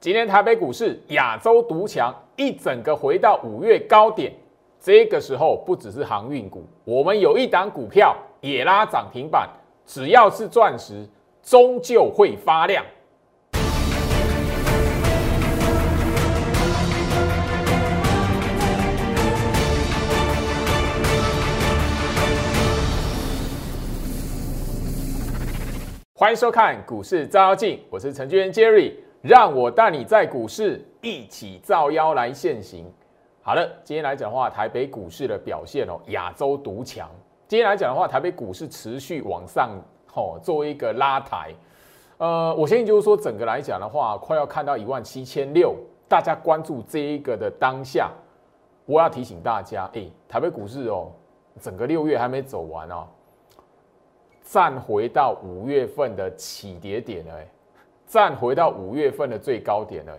今天台北股市亚洲独强，一整个回到五月高点。这个时候不只是航运股，我们有一档股票也拉涨停板，只要是钻石，终究会发亮。欢迎收看股市照妖镜，我是程序员 Jerry，让我带你在股市一起造妖来现行。好了，今天来讲的话，台北股市的表现哦，亚洲独强。今天来讲的话，台北股市持续往上哦，作为一个拉抬。呃，我相信就是说，整个来讲的话，快要看到一万七千六，大家关注这一个的当下，我要提醒大家，哎，台北股市哦，整个六月还没走完哦。站回到五月份的起跌点了，哎，站回到五月份的最高点了，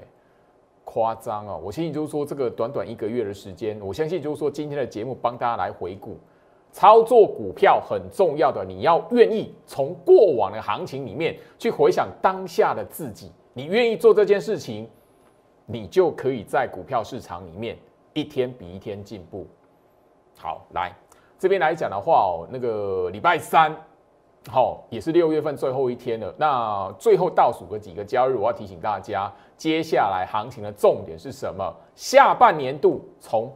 夸张哦！我相信就是说，这个短短一个月的时间，我相信就是说，今天的节目帮大家来回顾操作股票很重要的，你要愿意从过往的行情里面去回想当下的自己，你愿意做这件事情，你就可以在股票市场里面一天比一天进步。好，来这边来讲的话哦，那个礼拜三。好，也是六月份最后一天了。那最后倒数个几个交易日，我要提醒大家，接下来行情的重点是什么？下半年度从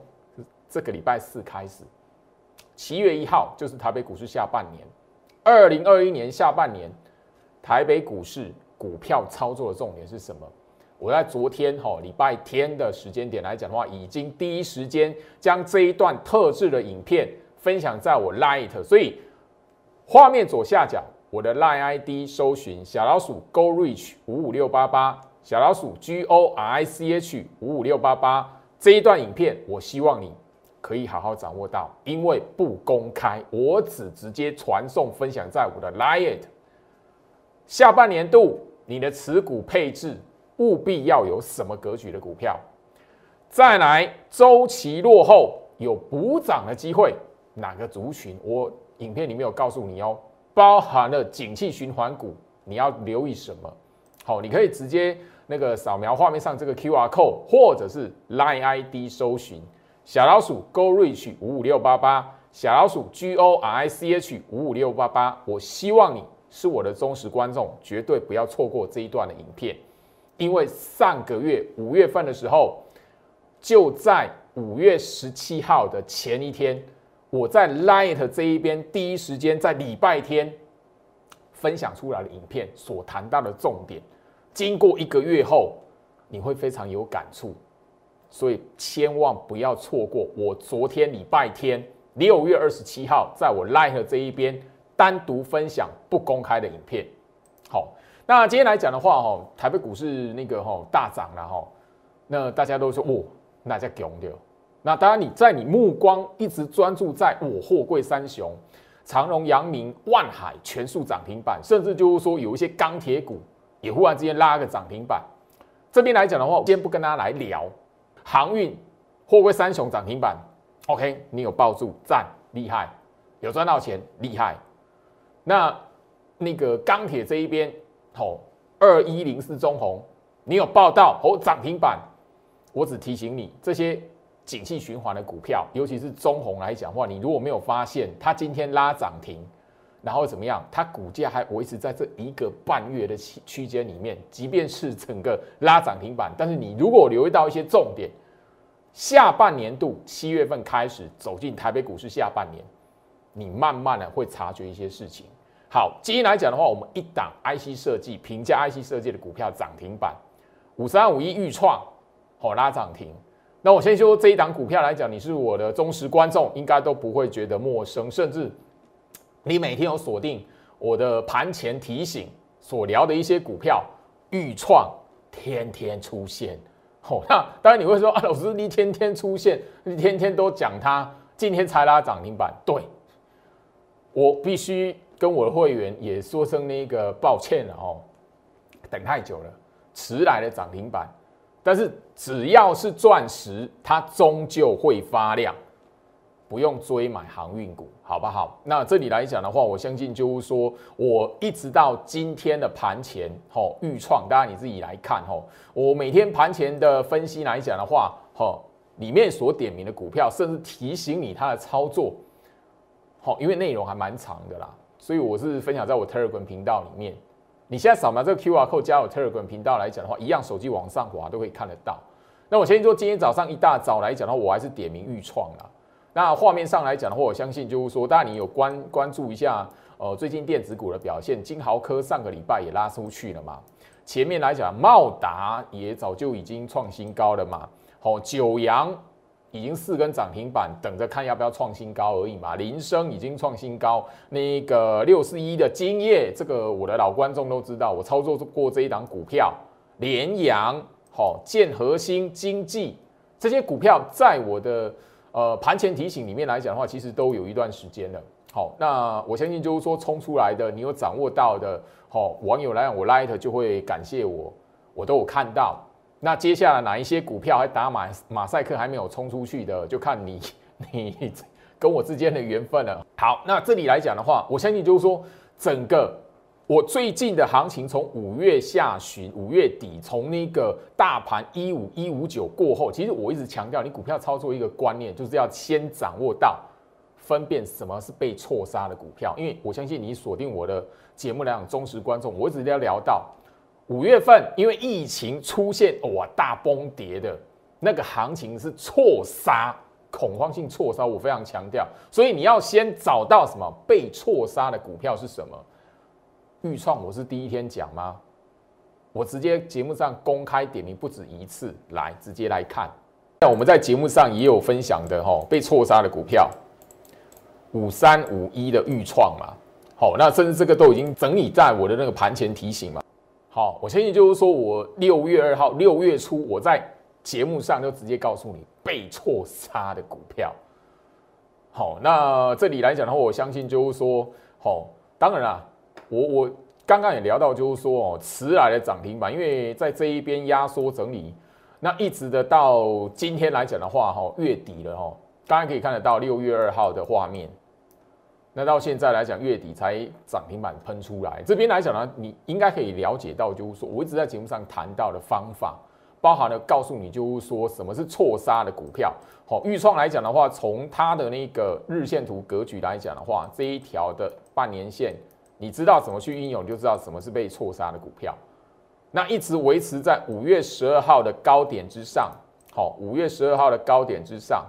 这个礼拜四开始，七月一号就是台北股市下半年，二零二一年下半年台北股市股票操作的重点是什么？我在昨天哈礼拜天的时间点来讲的话，已经第一时间将这一段特制的影片分享在我 Light，所以。画面左下角，我的 Line ID 搜寻小老鼠 Go Reach 五五六八八，小老鼠 G O R I C H 五五六八八。这一段影片，我希望你可以好好掌握到，因为不公开，我只直接传送分享在我的 Line。下半年度你的持股配置务必要有什么格局的股票？再来，周期落后有补涨的机会，哪个族群？我。影片里面有告诉你哦，包含了景气循环股，你要留意什么？好，你可以直接那个扫描画面上这个 Q R code，或者是 Line ID 搜寻小老鼠 Go Reach 五五六八八，小老鼠 G O R I C H 五五六八八。我希望你是我的忠实观众，绝对不要错过这一段的影片，因为上个月五月份的时候，就在五月十七号的前一天。我在 Light 这一边第一时间在礼拜天分享出来的影片所谈到的重点，经过一个月后，你会非常有感触，所以千万不要错过我昨天礼拜天六月二十七号在我 Light 这一边单独分享不公开的影片。好，那今天来讲的话，哈，台北股市那个哈大涨了哈，那大家都说哦，那叫强掉。那当然，你在你目光一直专注在我货柜三雄，长荣、阳明、万海全数涨停板，甚至就是说有一些钢铁股也忽然之间拉个涨停板。这边来讲的话，我今天不跟大家来聊航运、货柜三雄涨停板。OK，你有抱住赞厉害，有赚到钱厉害。那那个钢铁这一边，吼二一零四中红，你有报到哦涨停板。我只提醒你这些。景气循环的股票，尤其是中红来讲的话，你如果没有发现它今天拉涨停，然后怎么样，它股价还维持在这一个半月的区区间里面，即便是整个拉涨停板，但是你如果留意到一些重点，下半年度七月份开始走进台北股市下半年，你慢慢的会察觉一些事情。好，今天来讲的话，我们一档 IC 设计评价 IC 设计的股票涨停板，五三五一预创，好拉涨停。那我先说这一档股票来讲，你是我的忠实观众，应该都不会觉得陌生，甚至你每天有锁定我的盘前提醒所聊的一些股票，预创天天出现。哦，那当然你会说啊，老师你天天出现，你天天都讲它，今天才拉涨停板。对，我必须跟我的会员也说声那个抱歉了哦，等太久了，迟来的涨停板。但是只要是钻石，它终究会发亮。不用追买航运股，好不好？那这里来讲的话，我相信就是说我一直到今天的盘前，吼，预创，大家你自己来看，吼，我每天盘前的分析来讲的话，吼，里面所点名的股票，甚至提醒你它的操作，好，因为内容还蛮长的啦，所以我是分享在我 Telegram 频道里面。你现在扫描这个 QR code 加入 Telegram 频道来讲的话，一样手机往上滑都可以看得到。那我先说今天早上一大早来讲的话，我还是点名预创啦。那画面上来讲的话，我相信就是说，当然你有关关注一下，呃，最近电子股的表现，金豪科上个礼拜也拉出去了嘛。前面来讲，茂达也早就已经创新高了嘛。好，九阳已经四根涨停板，等着看要不要创新高而已嘛。林生已经创新高，那个六四一的金叶，这个我的老观众都知道，我操作过这一档股票，联阳。好，建核心经济这些股票，在我的呃盘前提醒里面来讲的话，其实都有一段时间了。好，那我相信就是说冲出来的，你有掌握到的，好网友来讲，我 light 就会感谢我，我都有看到。那接下来哪一些股票还打马马赛克还没有冲出去的，就看你 你跟我之间的缘分了。好，那这里来讲的话，我相信就是说整个。我最近的行情从五月下旬、五月底，从那个大盘一五一五九过后，其实我一直强调，你股票操作一个观念，就是要先掌握到分辨什么是被错杀的股票。因为我相信你锁定我的节目来讲，忠实观众，我一直要聊到五月份，因为疫情出现哇大崩跌的那个行情是错杀，恐慌性错杀，我非常强调。所以你要先找到什么被错杀的股票是什么。预创我是第一天讲吗？我直接节目上公开点名不止一次，来直接来看。那我们在节目上也有分享的哈，被错杀的股票，五三五一的预创嘛。好，那甚至这个都已经整理在我的那个盘前提醒嘛。好，我相信就是说我六月二号六月初我在节目上就直接告诉你被错杀的股票。好，那这里来讲的话，我相信就是说，好，当然啦。我我刚刚也聊到，就是说哦，迟来的涨停板，因为在这一边压缩整理，那一直的到今天来讲的话，哈，月底了哈，大家可以看得到六月二号的画面，那到现在来讲，月底才涨停板喷出来。这边来讲呢，你应该可以了解到，就是说我一直在节目上谈到的方法，包含了告诉你，就是说什么是错杀的股票。好，预创来讲的话，从它的那个日线图格局来讲的话，这一条的半年线。你知道怎么去运用，就知道什么是被错杀的股票。那一直维持在五月十二号的高点之上，好，五月十二号的高点之上，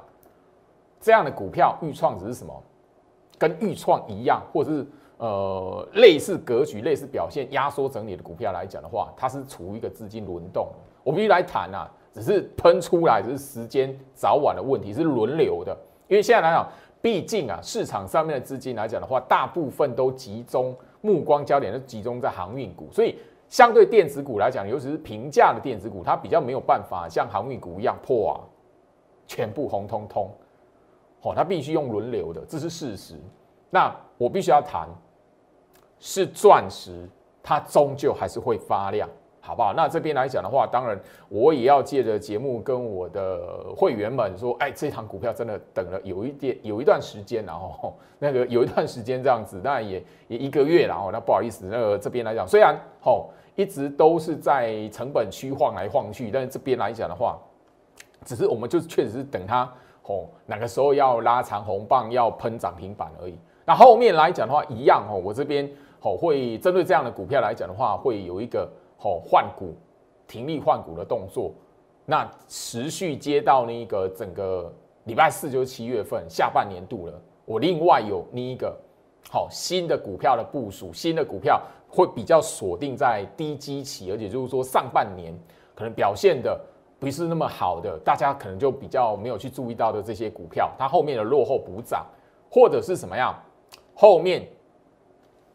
这样的股票预创只是什么？跟预创一样，或者是呃类似格局、类似表现、压缩整理的股票来讲的话，它是处于一个资金轮动。我必须来谈啊，只是喷出来，只是时间早晚的问题，是轮流的。因为现在来讲。毕竟啊，市场上面的资金来讲的话，大部分都集中目光焦点都集中在航运股，所以相对电子股来讲，尤其是平价的电子股，它比较没有办法像航运股一样破啊，全部红彤彤。哦，它必须用轮流的，这是事实。那我必须要谈，是钻石，它终究还是会发亮。好不好？那这边来讲的话，当然我也要借着节目跟我的会员们说，哎，这堂股票真的等了有一点有一段时间，然后那个有一段时间这样子，当然也也一个月然后那不好意思，那个这边来讲，虽然吼一直都是在成本区晃来晃去，但是这边来讲的话，只是我们就确实是等它吼哪个时候要拉长红棒要喷涨停板而已。那后面来讲的话，一样哦，我这边哦会针对这样的股票来讲的话，会有一个。哦，换股、停利换股的动作，那持续接到那个整个礼拜四就是七月份下半年度了。我另外有那一个好新的股票的部署，新的股票会比较锁定在低基期，而且就是说上半年可能表现的不是那么好的，大家可能就比较没有去注意到的这些股票，它后面的落后补涨，或者是什么样，后面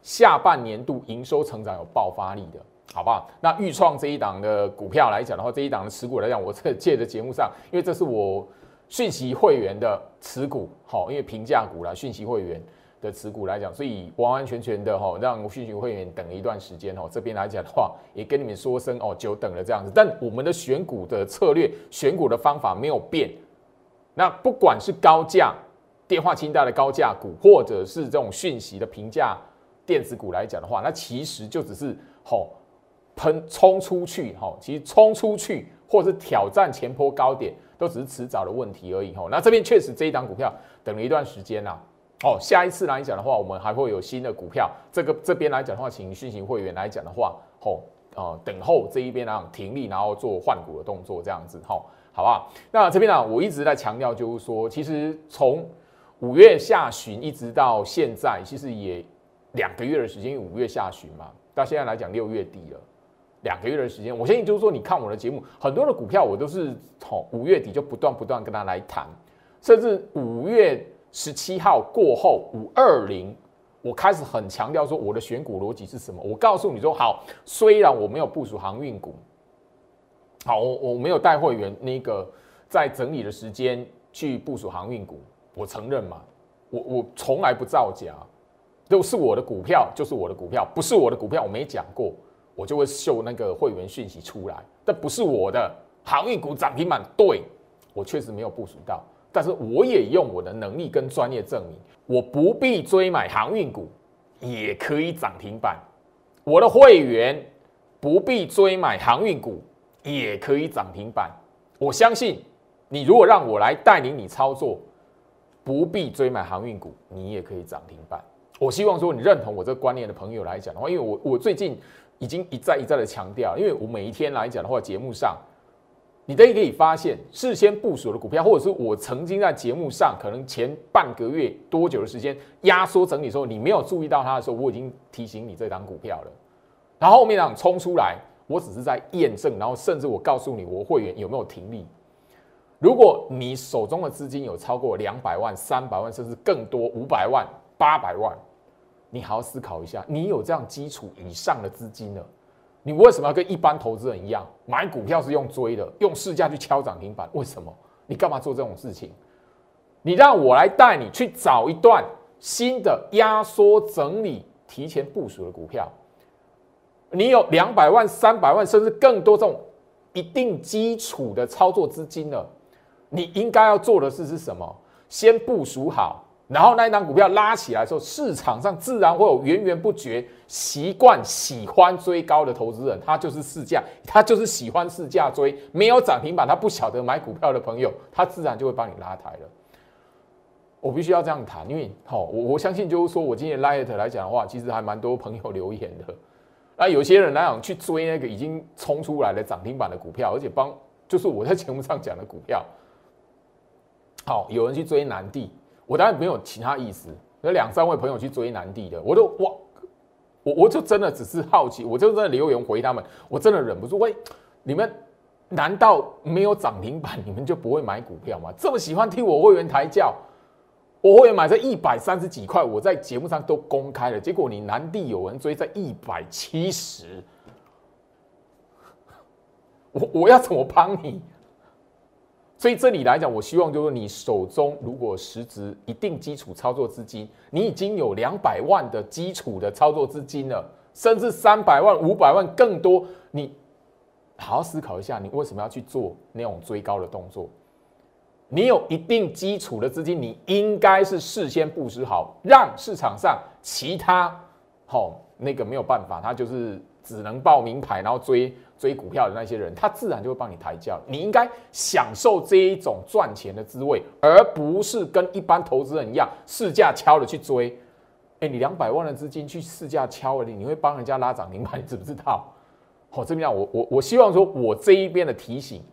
下半年度营收成长有爆发力的。好不好？那预创这一档的股票来讲的话，这一档的持股来讲，我这借着节目上，因为这是我讯息会员的持股，好，因为平价股啦，讯息会员的持股来讲，所以完完全全的哈，让讯息会员等一段时间哦。这边来讲的话，也跟你们说声哦，久等了这样子。但我们的选股的策略、选股的方法没有变。那不管是高价电话清单的高价股，或者是这种讯息的平价电子股来讲的话，那其实就只是吼喷冲出去，吼，其实冲出去或是挑战前坡高点，都只是迟早的问题而已，吼。那这边确实这一档股票等了一段时间呐，哦，下一次来讲的话，我们还会有新的股票，这个这边来讲的话，请讯息会员来讲的话，吼，呃，等候这一边啊停利，然后做换股的动作，这样子，吼，好不好？那这边呢，我一直在强调，就是说，其实从五月下旬一直到现在，其实也两个月的时间。五月下旬嘛，到现在来讲六月底了，两个月的时间。我相信就是说，你看我的节目，很多的股票我都是从五月底就不断不断跟他来谈，甚至五月十七号过后五二零，我开始很强调说我的选股逻辑是什么。我告诉你说，好，虽然我没有部署航运股，好，我我没有带会员那个在整理的时间去部署航运股。我承认嘛，我我从来不造假，都是我的股票就是我的股票，不是我的股票我没讲过，我就会秀那个会员讯息出来。但不是我的航运股涨停板，对我确实没有部署到，但是我也用我的能力跟专业证明，我不必追买航运股也可以涨停板，我的会员不必追买航运股也可以涨停板。我相信你如果让我来带领你操作。不必追买航运股，你也可以涨停板。我希望说你认同我这个观念的朋友来讲的话，因为我我最近已经一再一再的强调，因为我每一天来讲的话，节目上你都可以发现，事先部署的股票，或者是我曾经在节目上可能前半个月多久的时间压缩整理的时候，你没有注意到它的时候，我已经提醒你这档股票了。然后后面档冲出来，我只是在验证，然后甚至我告诉你我会员有没有停利。如果你手中的资金有超过两百万、三百万，甚至更多五百万、八百万，你好好思考一下，你有这样基础以上的资金了，你为什么要跟一般投资人一样买股票是用追的，用市价去敲涨停板？为什么？你干嘛做这种事情？你让我来带你去找一段新的压缩整理、提前部署的股票。你有两百万、三百万，甚至更多这种一定基础的操作资金了。你应该要做的事是什么？先部署好，然后那一档股票拉起来的时候，市场上自然会有源源不绝习惯喜欢追高的投资人，他就是市价，他就是喜欢市价追，没有涨停板，他不晓得买股票的朋友，他自然就会帮你拉抬了。我必须要这样谈，因为好，我我相信就是说我今天 light 来讲的话，其实还蛮多朋友留言的。那有些人来讲去追那个已经冲出来的涨停板的股票，而且帮就是我在节目上讲的股票。好，有人去追南帝，我当然没有其他意思。有两三位朋友去追南帝的，我都哇，我我就真的只是好奇，我就在留言回他们，我真的忍不住。喂，你们难道没有涨停板，你们就不会买股票吗？这么喜欢替我会员抬轿，我会员买在一百三十几块，我在节目上都公开了。结果你南帝有人追在一百七十，我我要怎么帮你？所以这里来讲，我希望就是你手中如果实质一定基础操作资金，你已经有两百万的基础的操作资金了，甚至三百万、五百万更多，你好好思考一下，你为什么要去做那种追高的动作？你有一定基础的资金，你应该是事先布置好，让市场上其他好那个没有办法，他就是只能报名牌，然后追。追股票的那些人，他自然就会帮你抬轿。你应该享受这一种赚钱的滋味，而不是跟一般投资人一样试价敲了去追。哎，你两百万的资金去试价敲了，你你会帮人家拉涨停板，你知不知道？好，这边我我我希望说，我这一边的提醒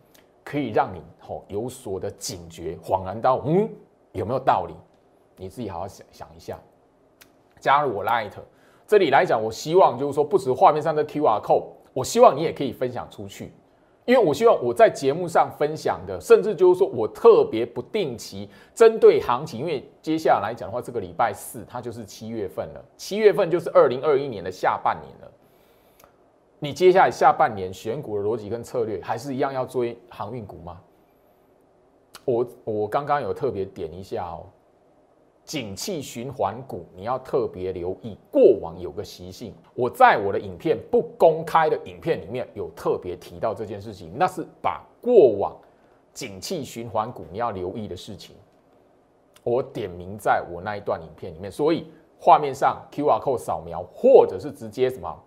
可以让你好有所的警觉，恍然到嗯有没有道理？你自己好好想想一下。加入我 Light，这里来讲，我希望就是说，不止画面上的 QR code。我希望你也可以分享出去，因为我希望我在节目上分享的，甚至就是说我特别不定期针对行情，因为接下来讲的话，这个礼拜四它就是七月份了，七月份就是二零二一年的下半年了。你接下来下半年选股的逻辑跟策略还是一样要追航运股吗？我我刚刚有特别点一下哦。景气循环股，你要特别留意。过往有个习性，我在我的影片不公开的影片里面有特别提到这件事情，那是把过往景气循环股你要留意的事情。我点名在我那一段影片里面，所以画面上 Q R code 扫描，或者是直接什么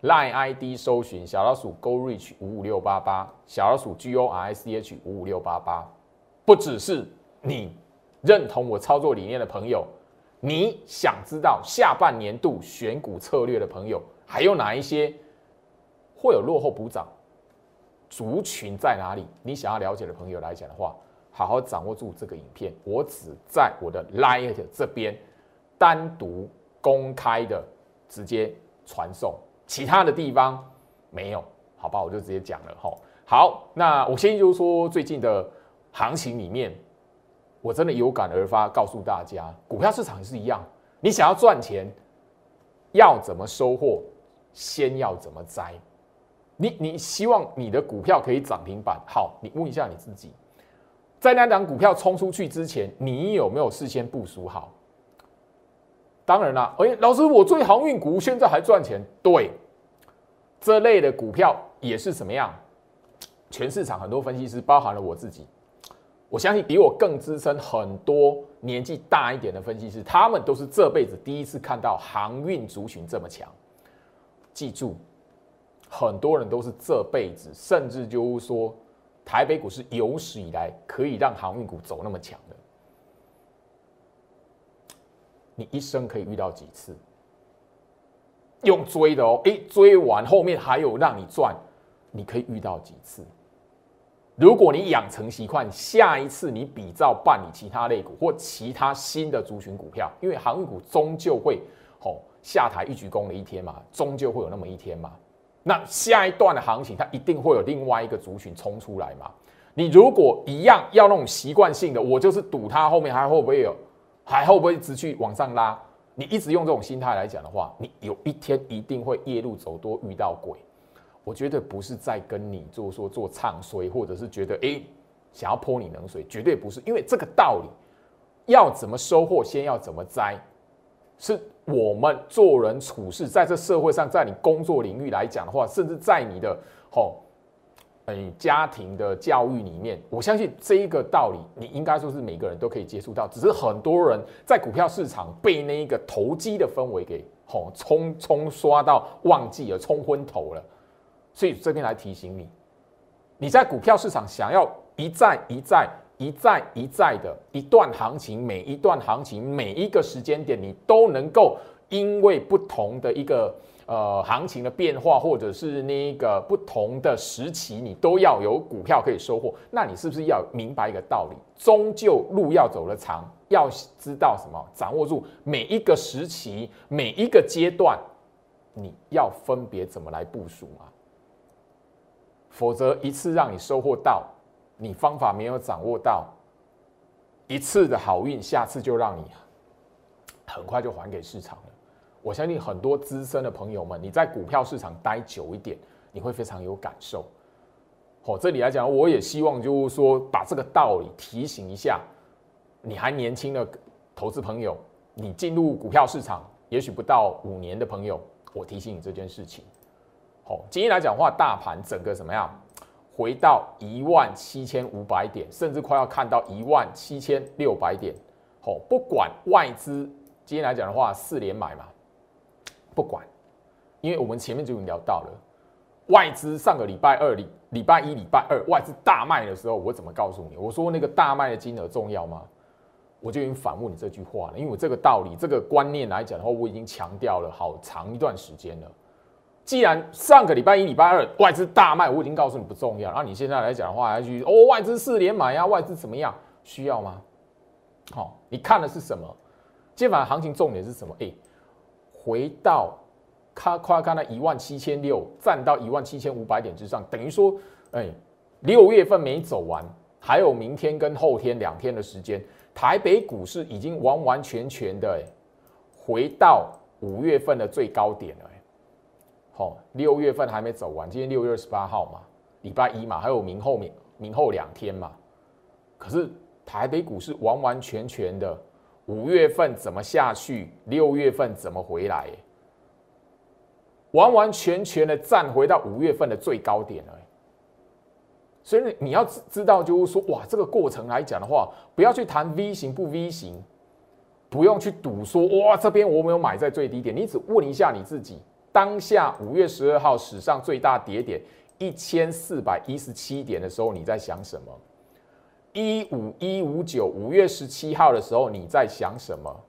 Line ID 搜寻小老鼠 Go Reach 五五六八八，小老鼠 G O R I C H 五五六八八，不只是你认同我操作理念的朋友，你想知道下半年度选股策略的朋友，还有哪一些会有落后补涨？族群在哪里？你想要了解的朋友来讲的话，好好掌握住这个影片。我只在我的 Light 这边单独公开的直接传送，其他的地方没有，好吧？我就直接讲了哈。好，那我先就说最近的行情里面，我真的有感而发，告诉大家，股票市场也是一样，你想要赚钱，要怎么收获，先要怎么摘。你你希望你的股票可以涨停板？好，你问一下你自己，在那档股票冲出去之前，你有没有事先部署好？当然啦，哎，老师，我追航运股现在还赚钱。对，这类的股票也是什么样？全市场很多分析师，包含了我自己，我相信比我更资深很多年纪大一点的分析师，他们都是这辈子第一次看到航运族群这么强。记住。很多人都是这辈子，甚至就是说，台北股市有史以来可以让航运股走那么强的，你一生可以遇到几次？用追的哦，哎，追完后面还有让你赚，你可以遇到几次？如果你养成习惯，下一次你比照办理其他类股或其他新的族群股票，因为航运股终究会吼下台一鞠躬的一天嘛，终究会有那么一天嘛。那下一段的行情，它一定会有另外一个族群冲出来嘛？你如果一样要那种习惯性的，我就是赌它后面还会不会有，还会不会持续往上拉？你一直用这种心态来讲的话，你有一天一定会夜路走多遇到鬼。我绝对不是在跟你做说做唱衰，或者是觉得哎想要泼你冷水，绝对不是。因为这个道理，要怎么收获，先要怎么栽，是。我们做人处事，在这社会上，在你工作领域来讲的话，甚至在你的吼，嗯，家庭的教育里面，我相信这一个道理，你应该说是每个人都可以接触到。只是很多人在股票市场被那一个投机的氛围给吼冲冲刷到忘记了，冲昏头了。所以这边来提醒你，你在股票市场想要一再一再。一再一再的一段行情，每一段行情，每一个时间点，你都能够因为不同的一个呃行情的变化，或者是那个不同的时期，你都要有股票可以收获。那你是不是要明白一个道理？终究路要走得长，要知道什么？掌握住每一个时期，每一个阶段，你要分别怎么来部署啊？否则一次让你收获到。你方法没有掌握到，一次的好运，下次就让你 很快就还给市场了。我相信很多资深的朋友们，你在股票市场待久一点，你会非常有感受。哦，这里来讲，我也希望就是说，把这个道理提醒一下你还年轻的投资朋友，你进入股票市场也许不到五年的朋友，我提醒你这件事情。好，今天来讲的话，大盘整个怎么样？回到一万七千五百点，甚至快要看到一万七千六百点。好，不管外资今天来讲的话，四连买嘛，不管，因为我们前面就已经聊到了，外资上个礼拜二、礼礼拜一、礼拜二外资大卖的时候，我怎么告诉你？我说那个大卖的金额重要吗？我就已经反问你这句话了，因为我这个道理、这个观念来讲的话，我已经强调了好长一段时间了。既然上个礼拜一、礼拜二外资大卖，我已经告诉你不重要。然后你现在来讲的话，还去哦，外资四连买呀，外资怎么样？需要吗？好，你看的是什么？今晚行情重点是什么？哎，回到看快看到一万七千六，站到一万七千五百点之上，等于说，哎，六月份没走完，还有明天跟后天两天的时间，台北股市已经完完全全的回到五月份的最高点了。好，六月份还没走完，今天六月二十八号嘛，礼拜一嘛，还有明后明明后两天嘛。可是台北股市完完全全的五月份怎么下去，六月份怎么回来？完完全全的站回到五月份的最高点了。所以你要知知道，就是说，哇，这个过程来讲的话，不要去谈 V 型不 V 型，不用去赌说，哇，这边我没有买在最低点，你只问一下你自己，当下五月十二号史上最大跌点一千四百一十七点的时候，你在想什么？一五一五九五月十七号的时候，你在想什么？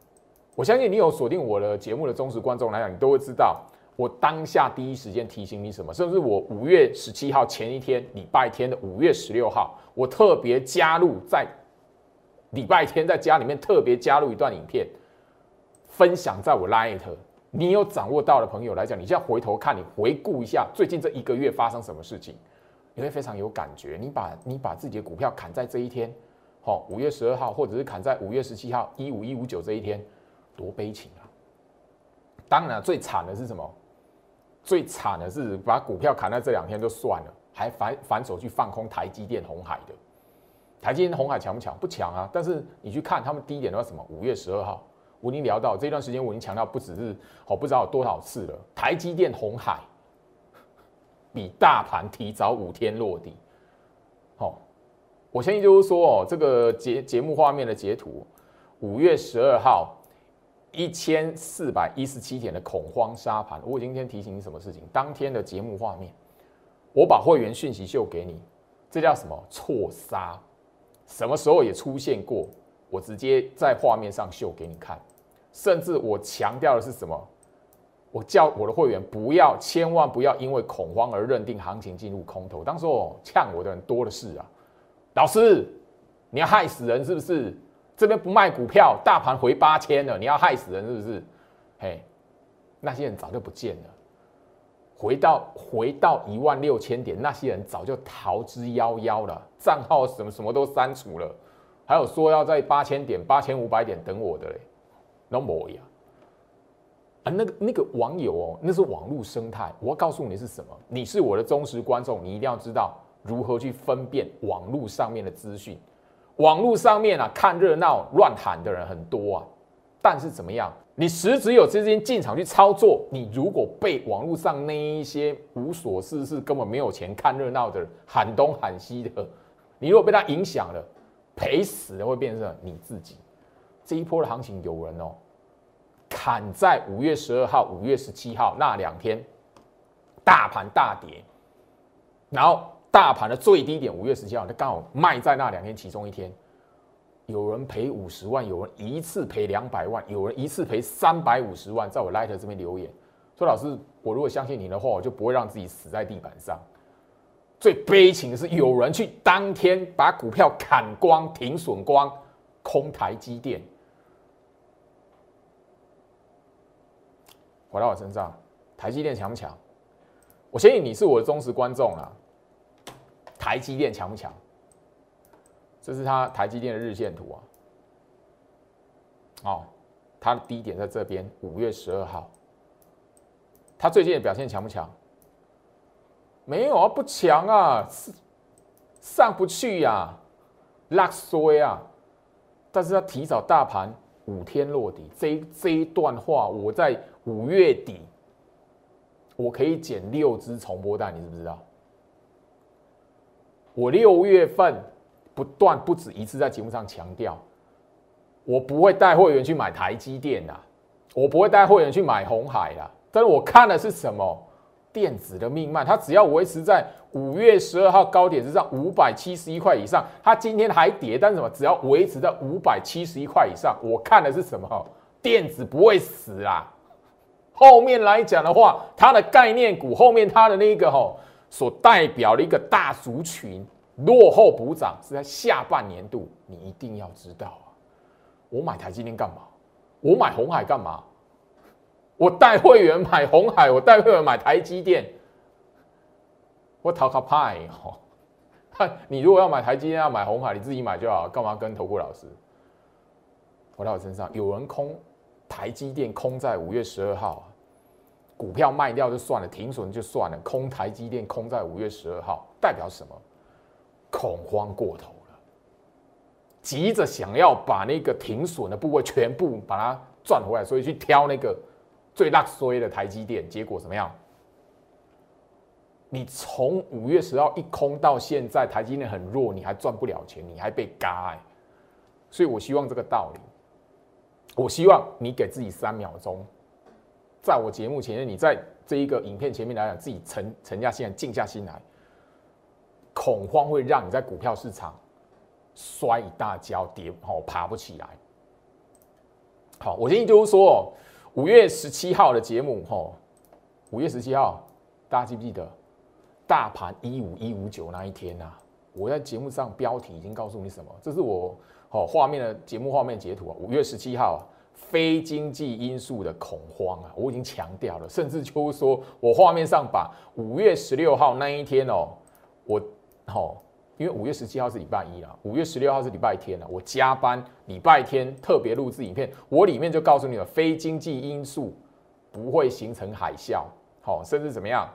我相信你有锁定我的节目的忠实观众来讲，你都会知道我当下第一时间提醒你什么，甚至我五月十七号前一天礼拜天的五月十六号，我特别加入在礼拜天在家里面特别加入一段影片，分享在我 Light。你有掌握到的朋友来讲，你现在回头看你回顾一下最近这一个月发生什么事情。你会非常有感觉。你把你把自己的股票砍在这一天，好，五月十二号，或者是砍在五月十七号，一五一五九这一天，多悲情啊！当然，最惨的是什么？最惨的是把股票砍在这两天就算了，还反反手去放空台积电、红海的。台积电、红海强不强？不强啊！但是你去看他们低点的话，什么？五月十二号，我已经聊到这段时间，我已经强调不只是好，不知道有多少次了。台积电、红海。比大盘提早五天落地，好，我相信就是说哦，这个节节目画面的截图，五月十二号一千四百一十七点的恐慌沙盘，我今天提醒你什么事情？当天的节目画面，我把会员讯息秀给你，这叫什么错杀？什么时候也出现过？我直接在画面上秀给你看，甚至我强调的是什么？我叫我的会员不要，千万不要因为恐慌而认定行情进入空头。当时我呛我的人多的是啊，老师，你要害死人是不是？这边不卖股票，大盘回八千了，你要害死人是不是？嘿，那些人早就不见了，回到回到一万六千点，那些人早就逃之夭夭了，账号什么什么都删除了，还有说要在八千点、八千五百点等我的嘞，那模样。啊，那个那个网友哦，那是网络生态。我要告诉你是什么？你是我的忠实观众，你一定要知道如何去分辨网络上面的资讯。网络上面啊，看热闹乱喊的人很多啊，但是怎么样？你实质有资金进场去操作，你如果被网络上那一些无所事事、根本没有钱看热闹的人喊东喊西的，你如果被他影响了，赔死的会变成你自己。这一波的行情有人哦。砍在五月十二号、五月十七号那两天，大盘大跌，然后大盘的最低点五月十七号，它刚好卖在那两天其中一天，有人赔五十万，有人一次赔两百万，有人一次赔三百五十万，在我 Light 这边留言说：“老师，我如果相信你的话，我就不会让自己死在地板上。”最悲情的是，有人去当天把股票砍光、停损光，空台积电。回到我身上，台积电强不强？我相信你是我的忠实观众啊。台积电强不强？这是它台积电的日线图啊。哦，它的低点在这边，五月十二号。它最近的表现强不强？没有啊，不强啊，上不去呀，拉衰啊。但是它提早大盘五天落底，这这一段话我在。五月底，我可以减六只重播带，你知不知道？我六月份不断不止一次在节目上强调，我不会带会员去买台积电啊，我不会带会员去买红海的。但是我看的是什么？电子的命脉，它只要维持在五月十二号高点之上五百七十一块以上，它今天还跌，但是什么？只要维持在五百七十一块以上，我看的是什么？电子不会死啊！后面来讲的话，它的概念股后面它的那个吼所代表的一个大族群落后补涨是在下半年度，你一定要知道啊！我买台积电干嘛？我买红海干嘛？我带会员买红海，我带会员买台积电，我讨个派哦！你如果要买台积电要买红海，你自己买就好，干嘛跟投顾老师？回到我身上，有人空。台积电空在五月十二号，股票卖掉就算了，停损就算了。空台积电空在五月十二号，代表什么？恐慌过头了，急着想要把那个停损的部位全部把它赚回来，所以去挑那个最烂衰的台积电。结果怎么样？你从五月十号一空到现在，台积电很弱，你还赚不了钱，你还被嘎哎。所以我希望这个道理，我希望你给自己三秒钟，在我节目前面，你在这一个影片前面来讲，自己沉沉下心来，静下心来。恐慌会让你在股票市场摔一大跤，跌哦爬不起来。好，我建议就是说，五月十七号的节目，吼，五月十七号，大家记不记得大盘一五一五九那一天呐？我在节目上标题已经告诉你什么？这是我哦画面的节目画面截图啊。五月十七号，非经济因素的恐慌啊，我已经强调了，甚至就是说我画面上把五月十六号那一天哦，我。好，因为五月十七号是礼拜一啦，五月十六号是礼拜天了。我加班，礼拜天特别录制影片，我里面就告诉你了，非经济因素不会形成海啸，好，甚至怎么样？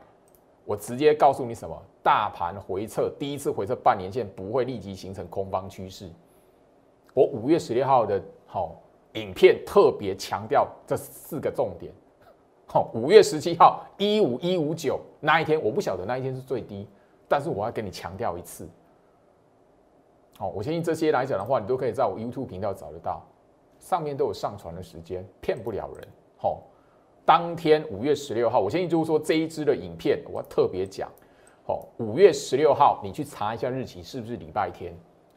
我直接告诉你什么？大盘回撤，第一次回撤半年线不会立即形成空方趋势。我五月十六号的好影片特别强调这四个重点。好，五月十七号一五一五九那一天，我不晓得那一天是最低。但是我要跟你强调一次，好，我相信这些来讲的话，你都可以在我 YouTube 频道找得到，上面都有上传的时间，骗不了人。好，当天五月十六号，我相信就是说这一支的影片，我要特别讲。好，五月十六号，你去查一下日期是不是礼拜天？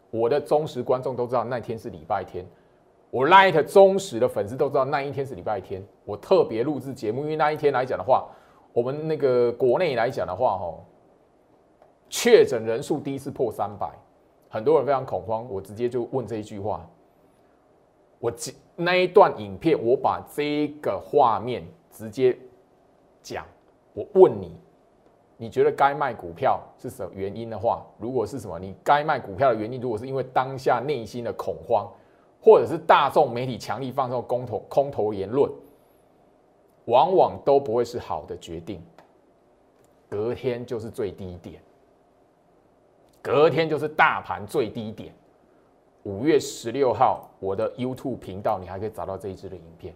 我的忠实观众都知道那天是礼拜天，我 Light 忠实的粉丝都知道那一天是礼拜天。我特别录制节目，因为那一天来讲的话，我们那个国内来讲的话，哈。确诊人数第一次破三百，很多人非常恐慌。我直接就问这一句话：我那一段影片，我把这个画面直接讲。我问你，你觉得该卖股票是什么原因的话？如果是什么，你该卖股票的原因，如果是因为当下内心的恐慌，或者是大众媒体强力放送空头空头言论，往往都不会是好的决定。隔天就是最低点。隔天就是大盘最低点，五月十六号，我的 YouTube 频道你还可以找到这一支的影片。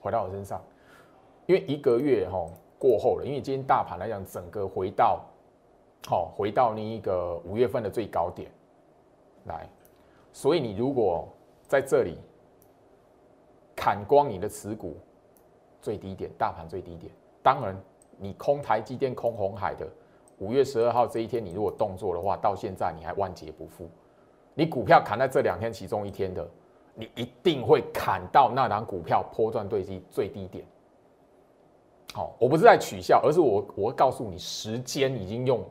回到我身上，因为一个月哈过后了，因为今天大盘来讲，整个回到好回到那一个五月份的最高点来，所以你如果在这里砍光你的持股最低点，大盘最低点，当然你空台积电、空红海的。五月十二号这一天，你如果动作的话，到现在你还万劫不复。你股票砍在这两天其中一天的，你一定会砍到那档股票波段对击最低点。好，我不是在取笑，而是我我会告诉你，时间已经用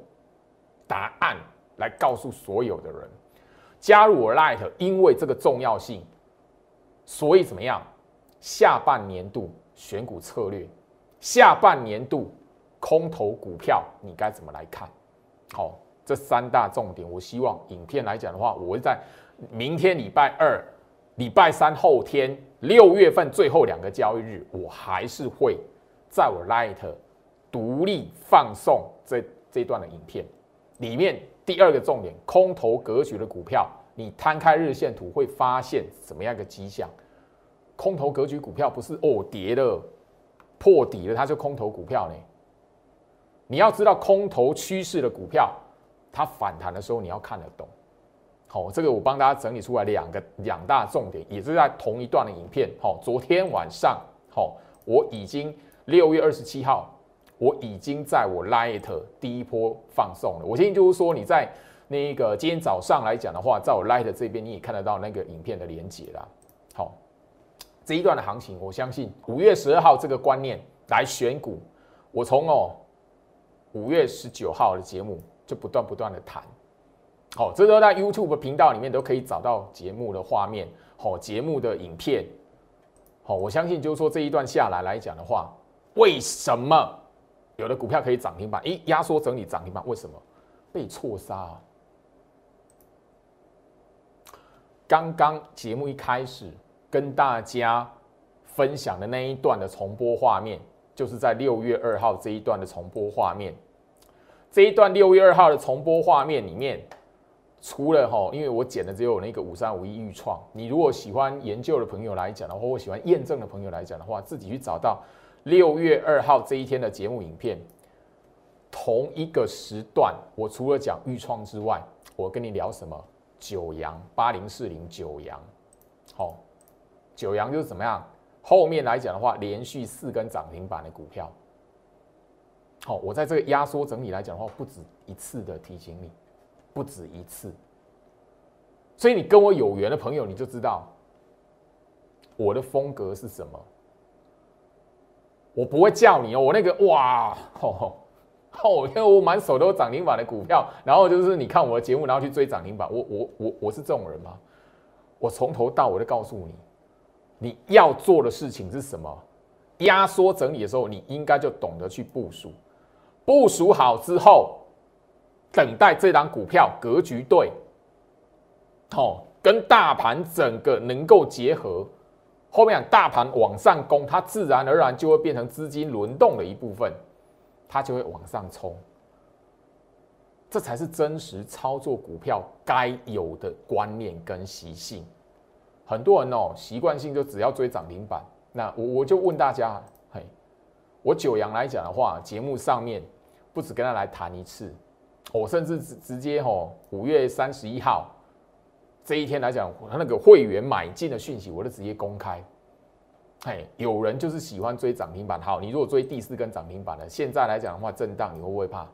答案来告诉所有的人，加入我 Light，因为这个重要性，所以怎么样？下半年度选股策略，下半年度。空头股票你该怎么来看？好，这三大重点，我希望影片来讲的话，我会在明天礼拜二、礼拜三后天六月份最后两个交易日，我还是会在我 Light 独立放送这这段的影片里面。第二个重点，空头格局的股票，你摊开日线图会发现什么样的迹象？空头格局股票不是哦跌了破底了，它就空头股票呢？你要知道空头趋势的股票，它反弹的时候你要看得懂。好，这个我帮大家整理出来两个两大重点，也是在同一段的影片。好，昨天晚上，好，我已经六月二十七号，我已经在我 Light 第一波放送了。我建议就是说，你在那个今天早上来讲的话，在我 Light 这边你也看得到那个影片的连接啦。好，这一段的行情，我相信五月十二号这个观念来选股，我从哦。五月十九号的节目就不断不断的谈，好，这都在 YouTube 频道里面都可以找到节目的画面，好，节目的影片，好，我相信就是说这一段下来来讲的话，为什么有的股票可以涨停板？诶，压缩整理涨停板，为什么被错杀？刚刚节目一开始跟大家分享的那一段的重播画面。就是在六月二号这一段的重播画面，这一段六月二号的重播画面里面，除了哈，因为我剪的只有那个五三五一预创，你如果喜欢研究的朋友来讲的话，或喜欢验证的朋友来讲的话，自己去找到六月二号这一天的节目影片，同一个时段，我除了讲预创之外，我跟你聊什么？九阳八零四零九阳，好，九阳就是怎么样？后面来讲的话，连续四根涨停板的股票，好，我在这个压缩整理来讲的话，不止一次的提醒你，不止一次。所以你跟我有缘的朋友，你就知道我的风格是什么。我不会叫你哦，我那个哇，吼吼。哦，因为我满手都是涨停板的股票，然后就是你看我的节目，然后去追涨停板。我我我我是这种人吗？我从头到尾都告诉你，你要做的事情是什么？压缩整理的时候，你应该就懂得去部署。部署好之后，等待这档股票格局对，哦，跟大盘整个能够结合，后面大盘往上攻，它自然而然就会变成资金轮动的一部分。它就会往上冲，这才是真实操作股票该有的观念跟习性。很多人哦，习惯性就只要追涨停板。那我我就问大家，嘿，我九阳来讲的话，节目上面不止跟他来谈一次，我甚至直直接吼五月三十一号这一天来讲，他那个会员买进的讯息，我都直接公开。嘿，有人就是喜欢追涨停板。好，你如果追第四根涨停板的，现在来讲的话，震荡你会不会怕？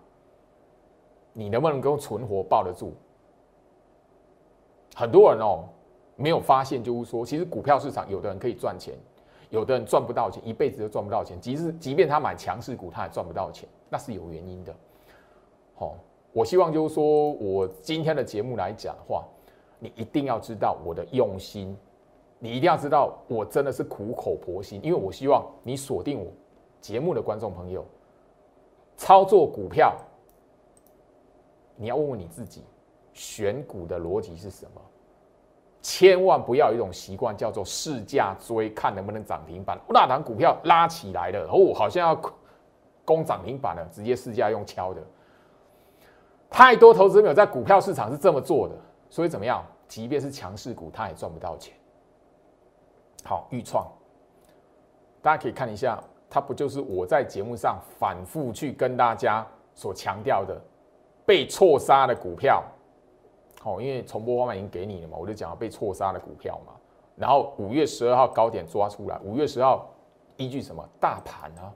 你能不能够存活抱得住？很多人哦，没有发现，就是说，其实股票市场有的人可以赚钱，有的人赚不到钱，一辈子都赚不到钱。即使即便他买强势股，他也赚不到钱，那是有原因的。好，我希望就是说我今天的节目来讲的话，你一定要知道我的用心。你一定要知道，我真的是苦口婆心，因为我希望你锁定我节目的观众朋友，操作股票，你要问问你自己，选股的逻辑是什么？千万不要有一种习惯，叫做试价追，看能不能涨停板。那档股票拉起来了，哦，好像要攻涨停板了，直接试价用敲的。太多投资者在股票市场是这么做的，所以怎么样？即便是强势股，他也赚不到钱。好，预创，大家可以看一下，它不就是我在节目上反复去跟大家所强调的被错杀的股票？好，因为重播方面已经给你了嘛，我就讲被错杀的股票嘛。然后五月十二号高点抓出来，五月十号依据什么？大盘啊，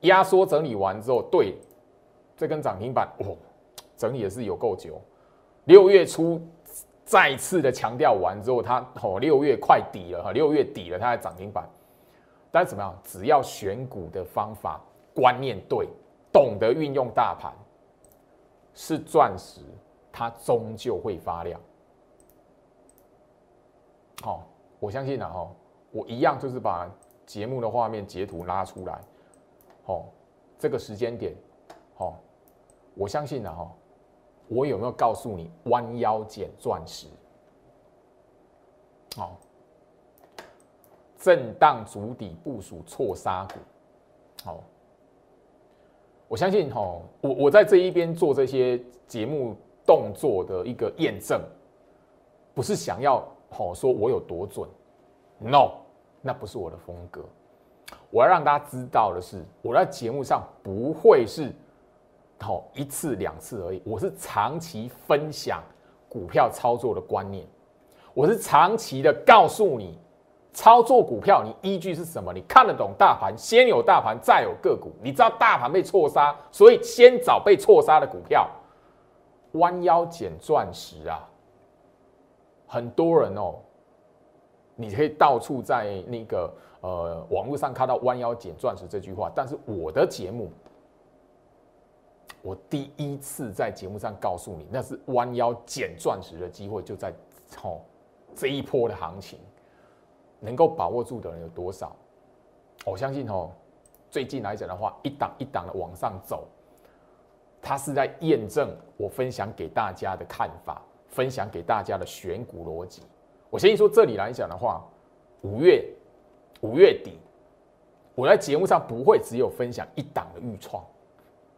压缩整理完之后，对，这根涨停板，哦，整理也是有够久，六月初。再次的强调完之后，它哦六月快底了哈，六月底了，它的涨停板。但是怎么样？只要选股的方法观念对，懂得运用大盘，是钻石，它终究会发亮。好，我相信了哈，我一样就是把节目的画面截图拉出来。好，这个时间点，好，我相信了哈。我有没有告诉你弯腰捡钻石？好，震荡足底部署错杀股。好，我相信哈，我我在这一边做这些节目动作的一个验证，不是想要好说我有多准，no，那不是我的风格。我要让大家知道的是，我在节目上不会是。好一次两次而已，我是长期分享股票操作的观念，我是长期的告诉你，操作股票你依据是什么？你看得懂大盘，先有大盘，再有个股。你知道大盘被错杀，所以先找被错杀的股票，弯腰捡钻石啊！很多人哦，你可以到处在那个呃网络上看到“弯腰捡钻石”这句话，但是我的节目。我第一次在节目上告诉你，那是弯腰捡钻石的机会，就在哦这一波的行情，能够把握住的人有多少？我相信哦，最近来讲的话，一档一档的往上走，它是在验证我分享给大家的看法，分享给大家的选股逻辑。我先说这里来讲的话，五月五月底，我在节目上不会只有分享一档的预创。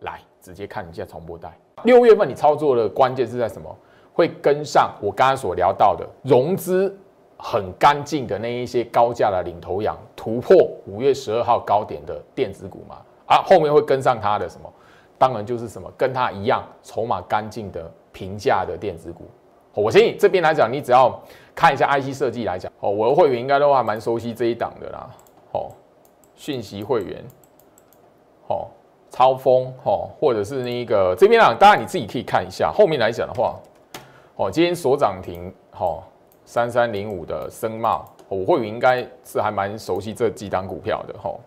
来，直接看一下重播带。六月份你操作的关键是在什么？会跟上我刚刚所聊到的融资很干净的那一些高价的领头羊，突破五月十二号高点的电子股吗？啊，后面会跟上它的什么？当然就是什么跟它一样筹码干净的平价的电子股。我相信这边来讲，你只要看一下 IC 设计来讲，哦，我的会员应该都还蛮熟悉这一档的啦。哦，讯息会员，哦，超风，哦，或者是那个这边啊，当然你自己可以看一下。后面来讲的话，哦，今天所涨停，哦，三三零五的森茂，我会员应该是还蛮熟悉这几档股票的，吼，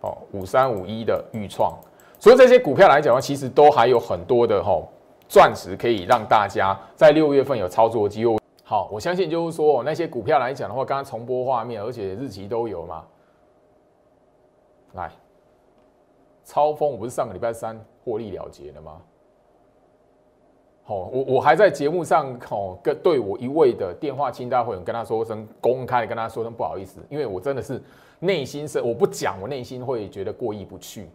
哦，五三五一的预创，所以这些股票来讲的话，其实都还有很多的，吼。钻石可以让大家在六月份有操作机会。好，我相信就是说那些股票来讲的话，刚刚重播画面，而且日期都有嘛。来，超风我不是上个礼拜三获利了结了吗？好，我我还在节目上哦，跟对我一位的电话清单会员跟他说声公开，跟他说声不好意思，因为我真的是内心是我不讲，我内心会觉得过意不去。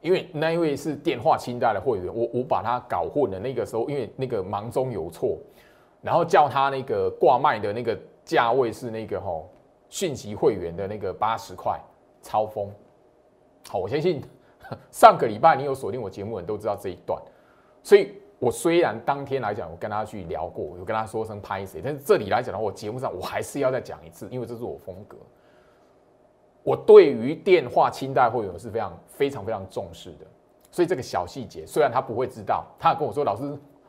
因为那一位是电话清单的会员，我我把他搞混了。那个时候，因为那个忙中有错，然后叫他那个挂卖的那个价位是那个吼讯息会员的那个八十块超风。好，我相信 上个礼拜你有锁定我节目的人都知道这一段，所以我虽然当天来讲我跟他去聊过，有跟他说声拍谁，但是这里来讲的话，我节目上我还是要再讲一次，因为这是我风格。我对于电话清代会员是非常非常非常重视的，所以这个小细节虽然他不会知道，他跟我说老师，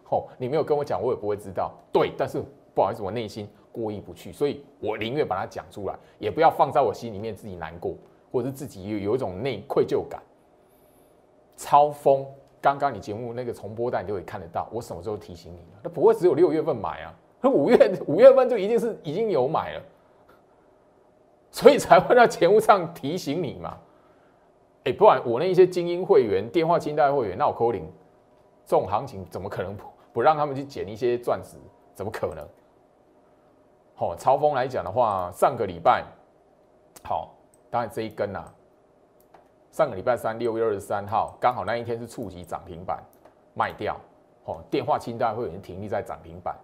哦，你没有跟我讲，我也不会知道。对，但是不好意思，我内心过意不去，所以我宁愿把它讲出来，也不要放在我心里面自己难过，或者是自己有有一种内愧疚感。超风，刚刚你节目那个重播带你就可以看得到，我什么时候提醒你了？那不会只有六月份买啊，那五月五月份就一定是已经有买了。所以才会在节目上提醒你嘛，哎，不然我那一些精英会员、电话清代会员，那我扣零，这种行情怎么可能不 不让他们去捡一些钻石？怎么可能？好，超风来讲的话，上个礼拜，好，当然这一根呐，上个礼拜三六月二十三号，刚好那一天是触及涨停板，卖掉，哦，电话清代会员停立在涨停板。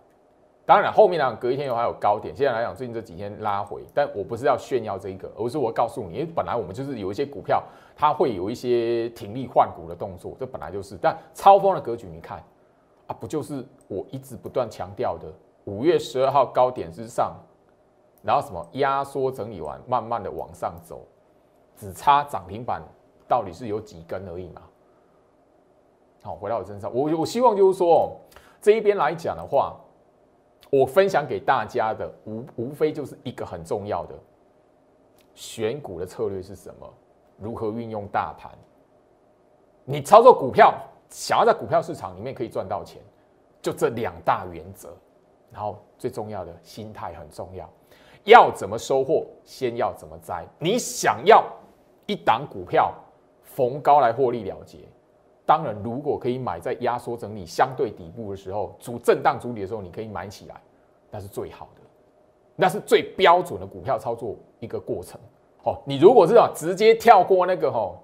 当然，后面呢，隔一天又还有高点。现在来讲，最近这几天拉回，但我不是要炫耀这一个，而是我告诉你，因为本来我们就是有一些股票，它会有一些停利换股的动作，这本来就是。但超风的格局，你看啊，不就是我一直不断强调的，五月十二号高点之上，然后什么压缩整理完，慢慢的往上走，只差涨停板到底是有几根而已嘛？好，回到我身上，我我希望就是说，这一边来讲的话。我分享给大家的无无非就是一个很重要的选股的策略是什么？如何运用大盘？你操作股票，想要在股票市场里面可以赚到钱，就这两大原则。然后最重要的心态很重要，要怎么收获，先要怎么栽。你想要一档股票逢高来获利了结。当然，如果可以买在压缩整理相对底部的时候，主震荡主理的时候，你可以买起来，那是最好的，那是最标准的股票操作一个过程。哦，你如果是啊，直接跳过那个哦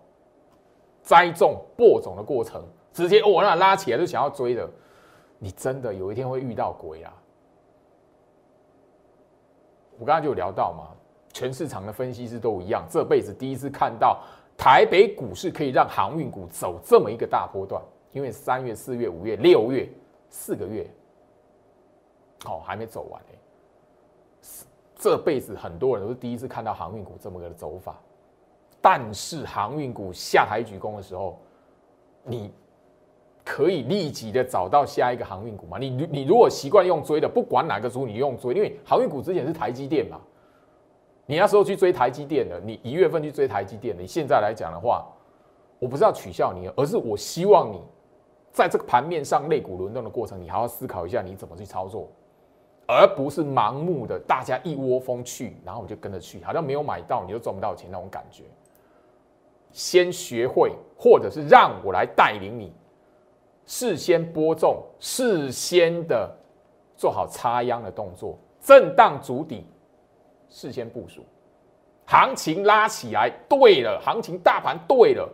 栽种播种的过程，直接哦那拉起来就想要追的，你真的有一天会遇到鬼啊！我刚刚就有聊到嘛，全市场的分析师都一样，这辈子第一次看到。台北股市可以让航运股走这么一个大波段，因为三月、四月、五月、六月四个月，哦，还没走完哎。这辈子很多人都是第一次看到航运股这么个走法，但是航运股下台鞠躬的时候，你可以立即的找到下一个航运股吗？你你如果习惯用追的，不管哪个组你用追，因为航运股之前是台积电嘛。你那时候去追台积电的，你一月份去追台积电的，你现在来讲的话，我不是要取笑你，而是我希望你在这个盘面上肋骨轮动的过程，你好好思考一下你怎么去操作，而不是盲目的大家一窝蜂去，然后我就跟着去，好像没有买到你就赚不到钱那种感觉。先学会，或者是让我来带领你，事先播种，事先的做好插秧的动作，震荡筑底。事先部署，行情拉起来，对了，行情大盘对了，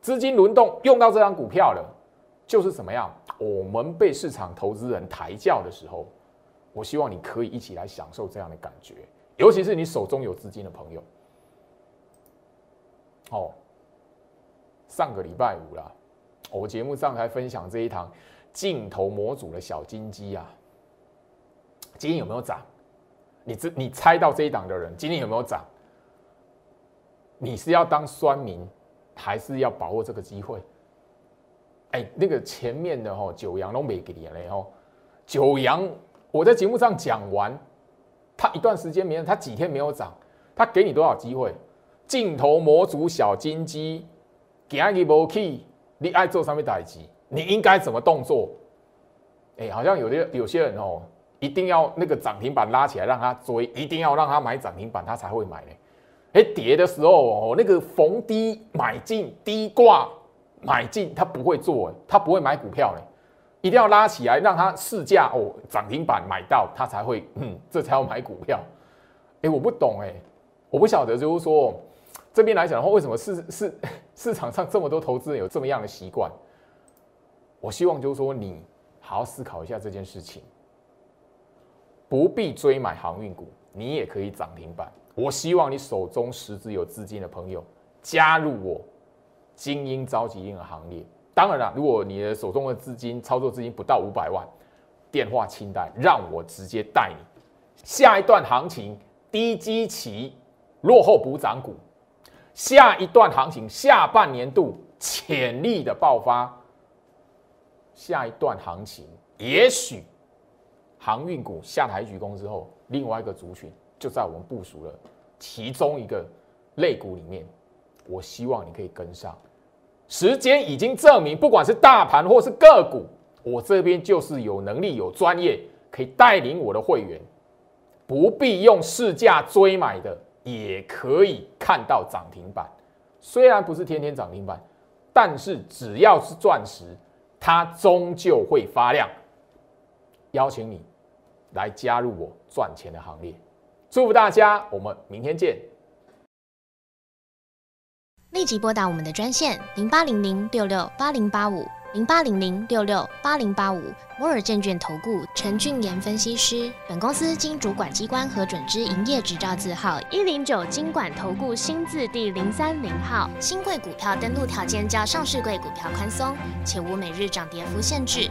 资金轮动用到这张股票了，就是怎么样？我们被市场投资人抬轿的时候，我希望你可以一起来享受这样的感觉，尤其是你手中有资金的朋友。哦，上个礼拜五啦，我节目上才分享这一堂镜头模组的小金鸡啊，今天有没有涨？你知你猜到这一档的人今天有没有涨？你是要当酸民，还是要把握这个机会？哎，那个前面的哈九阳都没给你了哦。九阳我在节目上讲完，他一段时间没，他几天没有涨，他给你多少机会？镜头模组小金鸡，给你无去，你爱做上面代机，你应该怎么动作？哎，好像有的有些人哦，一定要那个涨停板拉起来让他追，一定要让他买涨停板，他才会买呢。哎，跌的时候哦，那个逢低买进，低挂买进，他不会做，他不会买股票嘞，一定要拉起来让他试价哦，涨停板买到他才会，嗯，这才要买股票。哎，我不懂哎，我不晓得，就是说这边来讲的话，为什么市市市场上这么多投资人有这么样的习惯？我希望就是说你好好思考一下这件事情，不必追买航运股，你也可以涨停板。我希望你手中实质有资金的朋友加入我精英召集令的行列。当然了，如果你的手中的资金操作资金不到五百万，电话清单让我直接带你。下一段行情低基期落后补涨股，下一段行情下半年度潜力的爆发，下一段行情也许航运股下台鞠躬之后，另外一个族群。就在我们部署了其中一个类股里面，我希望你可以跟上。时间已经证明，不管是大盘或是个股，我这边就是有能力、有专业，可以带领我的会员，不必用市价追买的，也可以看到涨停板。虽然不是天天涨停板，但是只要是钻石，它终究会发亮。邀请你来加入我赚钱的行列。祝福大家，我们明天见。立即拨打我们的专线零八零零六六八零八五零八零零六六八零八五摩尔证券投顾陈俊言分析师。本公司经主管机关核准之营业执照字号一零九金管投顾新字第零三零号。新贵股票登录条件较上市贵股票宽松，且无每日涨跌幅限制。